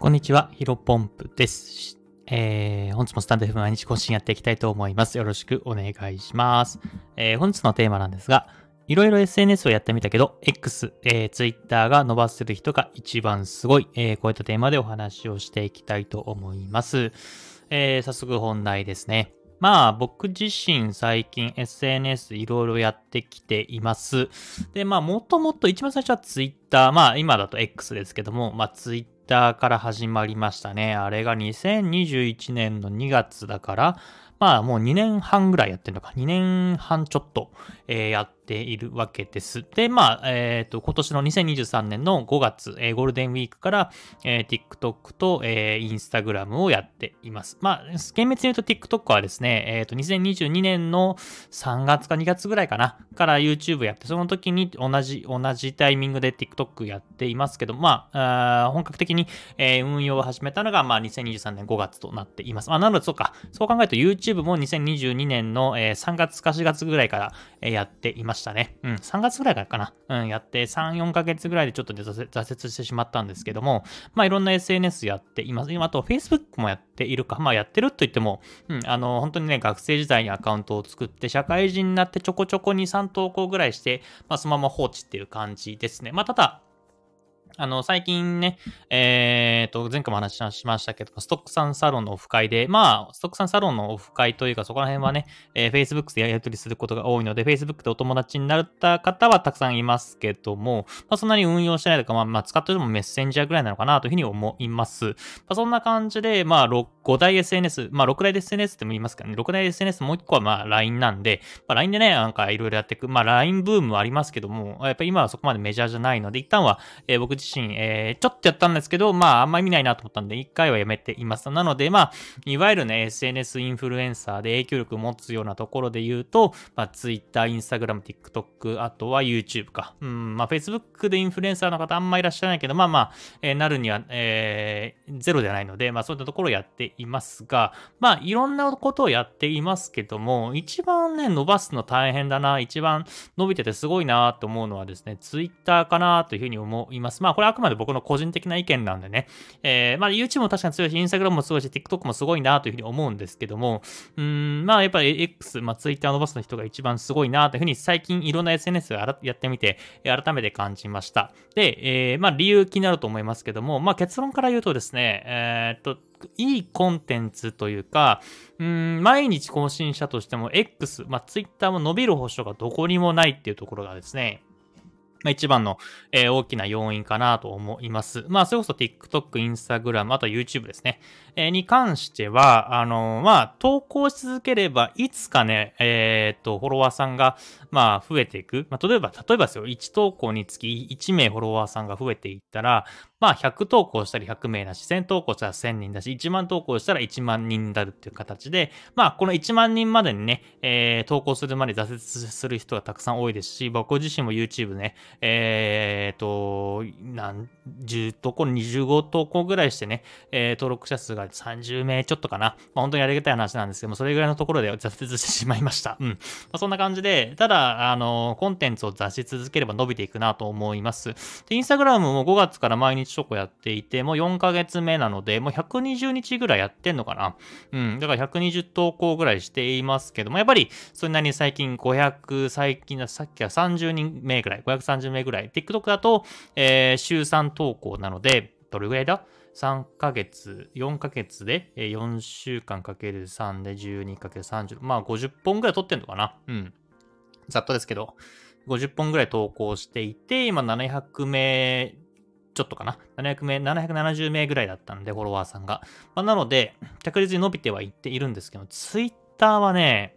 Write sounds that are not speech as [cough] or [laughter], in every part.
こんにちは、ヒロポンプです。えー、本日もスタンド F 毎日更新やっていきたいと思います。よろしくお願いします。えー、本日のテーマなんですが、いろいろ SNS をやってみたけど、X、えー、Twitter が伸ばせる人が一番すごい、えー、こういったテーマでお話をしていきたいと思います。えー、早速本題ですね。まあ僕自身最近 SNS いろいろやってきています。で、まあもともと一番最初は Twitter、まあ今だと X ですけども、まあ Twitter ターから始まりましたね。あれが2021年の2月だから、まあもう2年半ぐらいやってるのか。2年半ちょっと、えー、やっているわけです。で、まあ、えっ、ー、と、今年の2023年の5月、えー、ゴールデンウィークから、えー、TikTok と、えー、Instagram をやっています。まあ、厳密に言うと TikTok はですね、えっ、ー、と、2022年の3月か2月ぐらいかな、から YouTube やって、その時に同じ、同じタイミングで TikTok やっていますけど、まあ、あ本格的に、えー、運用を始めたのが、まあ、2023年5月となっています。まあ、なので、そうか、そう考えると YouTube も2022年の、え、3月か4月ぐらいから、え、やっていましたね。うん、3月ぐらいからかな。うん、やって、3、4ヶ月ぐらいでちょっと挫折してしまったんですけども、まあ、いろんな SNS やっています。今、あと Facebook もやっているか。まあ、やってると言っても、うん、あの、本当にね、学生時代にアカウントを作って、社会人になってちょこちょこ2、3投稿ぐらいして、まあ、そのまま放置っていう感じですね。まあ、ただ、あの、最近ね、えっ、ー、と、前回も話しましたけど、ストックさんサロンのオフ会で、まあ、ストックさんサロンのオフ会というか、そこら辺はね、えー、Facebook でやり取りすることが多いので、Facebook でお友達になった方はたくさんいますけども、まあ、そんなに運用してないとか、まあ、まあ、使ってるのもメッセンジャーぐらいなのかなというふうに思います。まあ、そんな感じで、まあ、5大 SNS、まあ、6大 SNS っても言いますかね、6大 SNS もう1個はまあ、LINE なんで、まあ、LINE でね、なんかいろいろやっていく、まあ、LINE ブームはありますけども、やっぱり今はそこまでメジャーじゃないので、一旦は、えー、僕自身、えー、ちょっとやったんですけど、まあ、あんまり見ないなと思ったんで、一回はやめています。なので、まあ、いわゆるね、SNS インフルエンサーで影響力を持つようなところで言うと、まあ、Twitter、Instagram、TikTok、あとは YouTube か。うん、まあ、Facebook でインフルエンサーの方あんまいらっしゃらないけど、まあまあ、えー、なるには、えー、ゼロではないので、まあ、そういったところをやっていますが、まあ、いろんなことをやっていますけども、一番ね、伸ばすの大変だな、一番伸びててすごいなと思うのはですね、Twitter かなというふうに思います。まあ、これあくまで僕の個人的な意見なんでね、えー、まあ YouTube も確かに強いし、Instagram もすごいし、TikTok もすごいなというふうに思うんですけども、うん、まあやっぱり X、まあ Twitter 伸ばすの人が一番すごいなというふうに最近いろんな SNS をやってみて、改めて感じました。で、えー、まあ理由気になると思いますけども、まあ結論から言うとですね、えー、っと、いいコンテンツというか、うん、毎日更新者としても X、まあ Twitter も伸びる保証がどこにもないっていうところがですね、まあ、一番の、えー、大きな要因かなと思います。まあ、それこそ TikTok、Instagram、あとは YouTube ですね。に関しては、あの、まあ、投稿し続ければ、いつかね、えっと、フォロワーさんが、まあ、増えていく。まあ、例えば、例えばですよ、1投稿につき1名フォロワーさんが増えていったら、まあ、100投稿したら100名だし、1000投稿したら1000人だし、1万投稿したら1万人になるっていう形で、まあ、この1万人までにね、えー、投稿するまで挫折する人がたくさん多いですし、僕自身も YouTube ね、えーと、何、10投稿、25投稿ぐらいしてね、えー、登録者数が30名ちょっとかな。まあ、本当にありがたい話なんですけども、それぐらいのところで挫折してしまいました。うん。まあ、そんな感じで、ただ、あの、コンテンツを出し続ければ伸びていくなと思います。で、インスタグラムも5月から毎日チョコやっていて、もう4ヶ月目なので、もう120日ぐらいやってんのかな。うん。だから120投稿ぐらいしていますけども、やっぱりそんなりに最近500、最近さっきは30人目ぐらい、530名ぐらい。TikTok だと、えー、週3投稿なので、どれぐらいだ？3ヶ月、4ヶ月で、4週間かける3で12かける30。まあ50本ぐらい撮ってんのかな？うん。ざっとですけど、50本ぐらい投稿していて、今700名ちょっとかな？700名、770名ぐらいだったんで、フォロワーさんが。まあ、なので、着実に伸びてはいっているんですけど、ツイッターはね、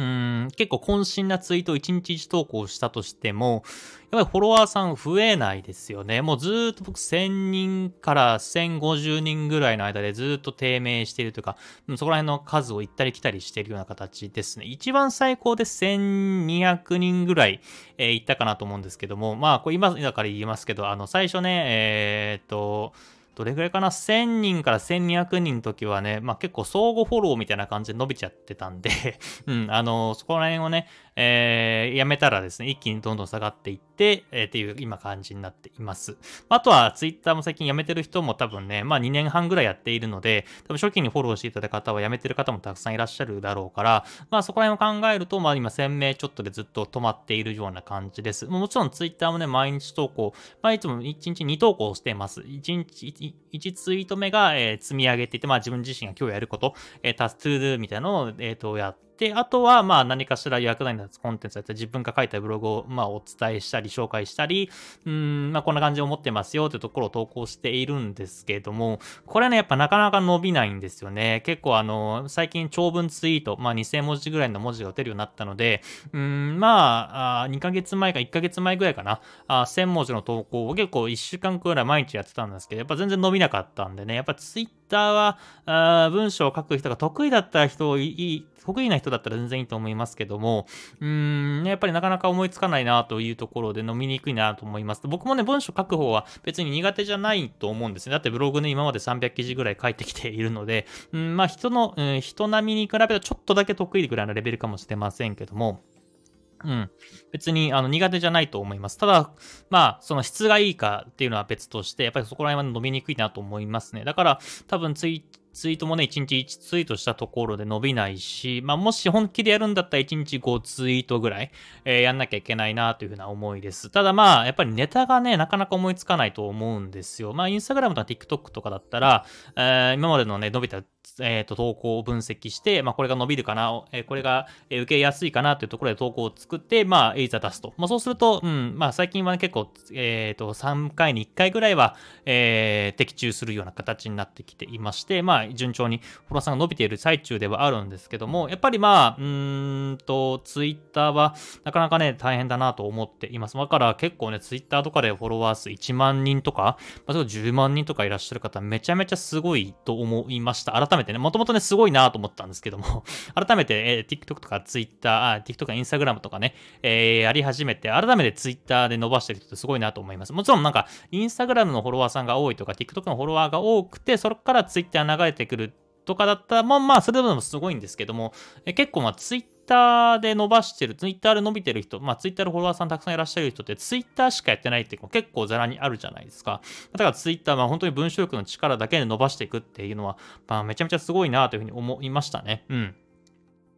うん、結構渾身なツイートを1日1投稿したとしても、やっぱりフォロワーさん増えないですよね。もうずっと僕1000人から1050人ぐらいの間でずっと低迷しているというか、そこら辺の数を行ったり来たりしているような形ですね。一番最高で1200人ぐらい、えー、行ったかなと思うんですけども、まあ、これ今だから言いますけど、あの、最初ね、えー、っと、どれぐらいかな ?1000 人から1200人の時はね、まあ結構相互フォローみたいな感じで伸びちゃってたんで [laughs] うん、あの、そこら辺をね、えー、やめたらですね、一気にどんどん下がっていって、えー、っていう今感じになっています。あとは、ツイッターも最近やめてる人も多分ね、まあ2年半ぐらいやっているので、多分初期にフォローしていただいた方はやめてる方もたくさんいらっしゃるだろうから、まあそこら辺を考えると、まあ今1000名ちょっとでずっと止まっているような感じです。もちろんツイッターもね、毎日投稿、まあいつも1日2投稿してます。1日1ツイート目が、えー、積み上げていて、まあ自分自身が今日やること、えー、タストゥードゥみたいなのを、えっ、ー、と、やって、で、あとは、まあ何かしら役立つコンテンツだったり、自分が書いたブログを、まあお伝えしたり、紹介したり、うん、まあこんな感じで思ってますよというところを投稿しているんですけれども、これはね、やっぱなかなか伸びないんですよね。結構あの、最近長文ツイート、まあ2000文字ぐらいの文字が打てるようになったので、うん、まあ、2ヶ月前か1ヶ月前ぐらいかな、あ1000文字の投稿を結構1週間くらい毎日やってたんですけど、やっぱ全然伸びなかったんでね、やっぱツイッターは、あ文章を書く人が得意だった人いい、得意な人だったら全然いいと思いますけども、うーん、やっぱりなかなか思いつかないなというところで飲みにくいなと思います。僕もね、文章書く方は別に苦手じゃないと思うんですね。だってブログね、今まで300記事ぐらい書いてきているので、うん、まあ人の、うん、人並みに比べるとちょっとだけ得意ぐらいのレベルかもしれませんけども、うん。別に、あの、苦手じゃないと思います。ただ、まあ、その質がいいかっていうのは別として、やっぱりそこら辺は伸びにくいなと思いますね。だから、多分ツイツイートもね、1日1ツイートしたところで伸びないし、まあ、もし本気でやるんだったら1日5ツイートぐらい、えー、やんなきゃいけないなというふうな思いです。ただまあ、やっぱりネタがね、なかなか思いつかないと思うんですよ。まあ、インスタグラムとか TikTok とかだったら、えー、今までのね、伸びたえ、ー、と、投稿を分析して、まあ、これが伸びるかな、えー、これが受けやすいかなというところで投稿を作って、まあ、いざ出すと。まあ、そうすると、うん、まあ、最近は、ね、結構、えっ、ー、と、3回に1回ぐらいは、えー、的中するような形になってきていまして、まあ、順調にフォロワーさんが伸びている最中ではあるんですけども、やっぱりまあ、うんと、ツイッターは、なかなかね、大変だなと思っています。だから結構ね、ツイッターとかでフォロワー数1万人とか、まあ、10万人とかいらっしゃる方、めちゃめちゃすごいと思いました。改めてね、もともとね、すごいなと思ったんですけども [laughs] 改めて、えー、TikTok とか Twitter、あ、TikTok とか Instagram とかね、えー、やり始めて、改めて Twitter で伸ばしてる人ってすごいなと思います。もちろんなんか、Instagram のフォロワーさんが多いとか、TikTok のフォロワーが多くて、それから Twitter 流れてくるとかだったら、まあまあ、それでもすごいんですけども、え結構まあ、ツイッターで伸ばしてる、ツイッターで伸びてる人、まあツイッターでフォロワーさんたくさんいらっしゃる人ってツイッターしかやってないって結構ざらにあるじゃないですか。だからツイッターは本当に文章力の力だけで伸ばしていくっていうのは、まあめちゃめちゃすごいなというふうに思いましたね。うん。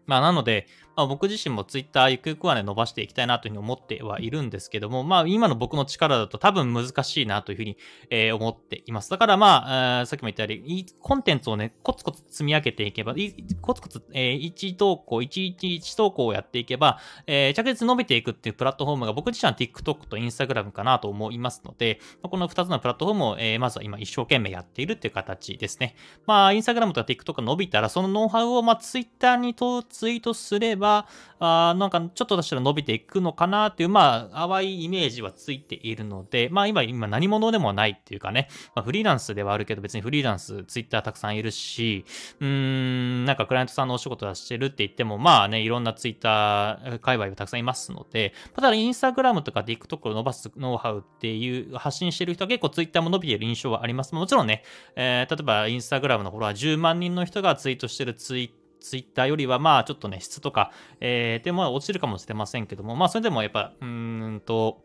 まあなので、まあ、僕自身もツイッターゆくゆくはね、伸ばしていきたいなというふうに思ってはいるんですけども、まあ、今の僕の力だと多分難しいなというふうに、えー、思っています。だからまあ、えー、さっきも言ったように、コンテンツをね、コツコツ積み上げていけば、コツコツ、えー、1投稿、1、1、1投稿をやっていけば、えー、着実に伸びていくっていうプラットフォームが僕自身は TikTok と Instagram かなと思いますので、この2つのプラットフォームを、えー、まずは今一生懸命やっているっていう形ですね。まあ、Instagram とか TikTok が伸びたら、そのノウハウをまあ Twitter にツイートすれば、あなんかちょっと出したら伸びていくのかなっていう、まあ、淡いイメージはついているので、まあ今、今何者でもないっていうかね、まあ、フリーランスではあるけど別にフリーランス、ツイッターたくさんいるし、うーん、なんかクライアントさんのお仕事はしてるって言っても、まあね、いろんなツイッター界隈はたくさんいますので、ただインスタグラムとか TikTok を伸ばすノウハウっていう発信してる人は結構ツイッターも伸びている印象はあります。もちろんね、えー、例えばインスタグラムのフォロワー10万人の人がツイートしてるツイッターツイッターよりは、まあ、ちょっとね、質とか、えー、でも落ちるかもしれませんけども、まあ、それでもやっぱ、うーんと、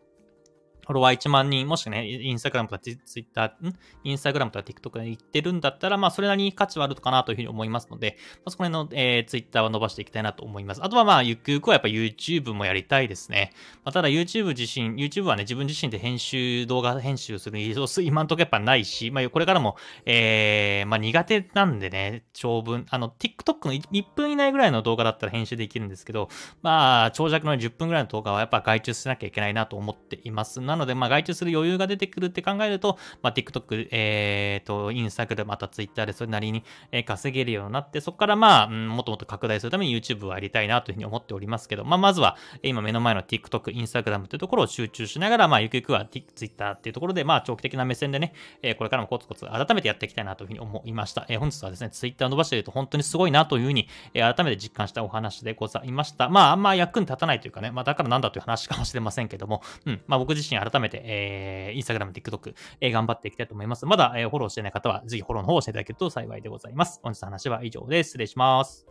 フォロワー1万人、もしくね、インスタグラムとかツイッター、ん？インスタグラムとか TikTok で言ってるんだったら、まあ、それなりに価値はあるかなというふうに思いますので、まあ、そこら辺の、えー、ツイッターは伸ばしていきたいなと思います。あとはまあ、ゆくゆくはやっぱ YouTube もやりたいですね。まあ、ただ YouTube 自身、YouTube はね、自分自身で編集、動画編集するリソース、[laughs] 今んとこやっぱないし、まあ、これからも、えー、まあ、苦手なんでね、長文、あの、TikTok の1分以内ぐらいの動画だったら編集できるんですけど、まあ、長尺の10分ぐらいの動画はやっぱ外注しなきゃいけないなと思っています。なので、まあ、外注する余裕が出てくるって考えると、まあ、TikTok、えっ、ー、と、インスタグラム、また Twitter でそれなりに、え稼げるようになって、そこからまあ、うん、もっともっと拡大するために YouTube をやりたいなというふうに思っておりますけど、まあ、まずは、今目の前の TikTok、Instagram というところを集中しながら、まあ、ゆくゆくは Twitter っていうところで、まあ、長期的な目線でね、えこれからもコツコツ改めてやっていきたいなというふうに思いました。え本日はですね、Twitter 伸ばしていると本当にすごいなというふうに、え改めて実感したお話でございました。まあ、あんま役に立たないというかね、まあ、だからなんだという話かもしれませんけども、うん、まあ、僕自身改めて、えー、Instagram、TikTok、えー、頑張っていきたいと思います。まだ、えー、フォローしてない方は、ぜひフォローの方をしていただけると幸いでございます。本日の話は以上です。失礼します。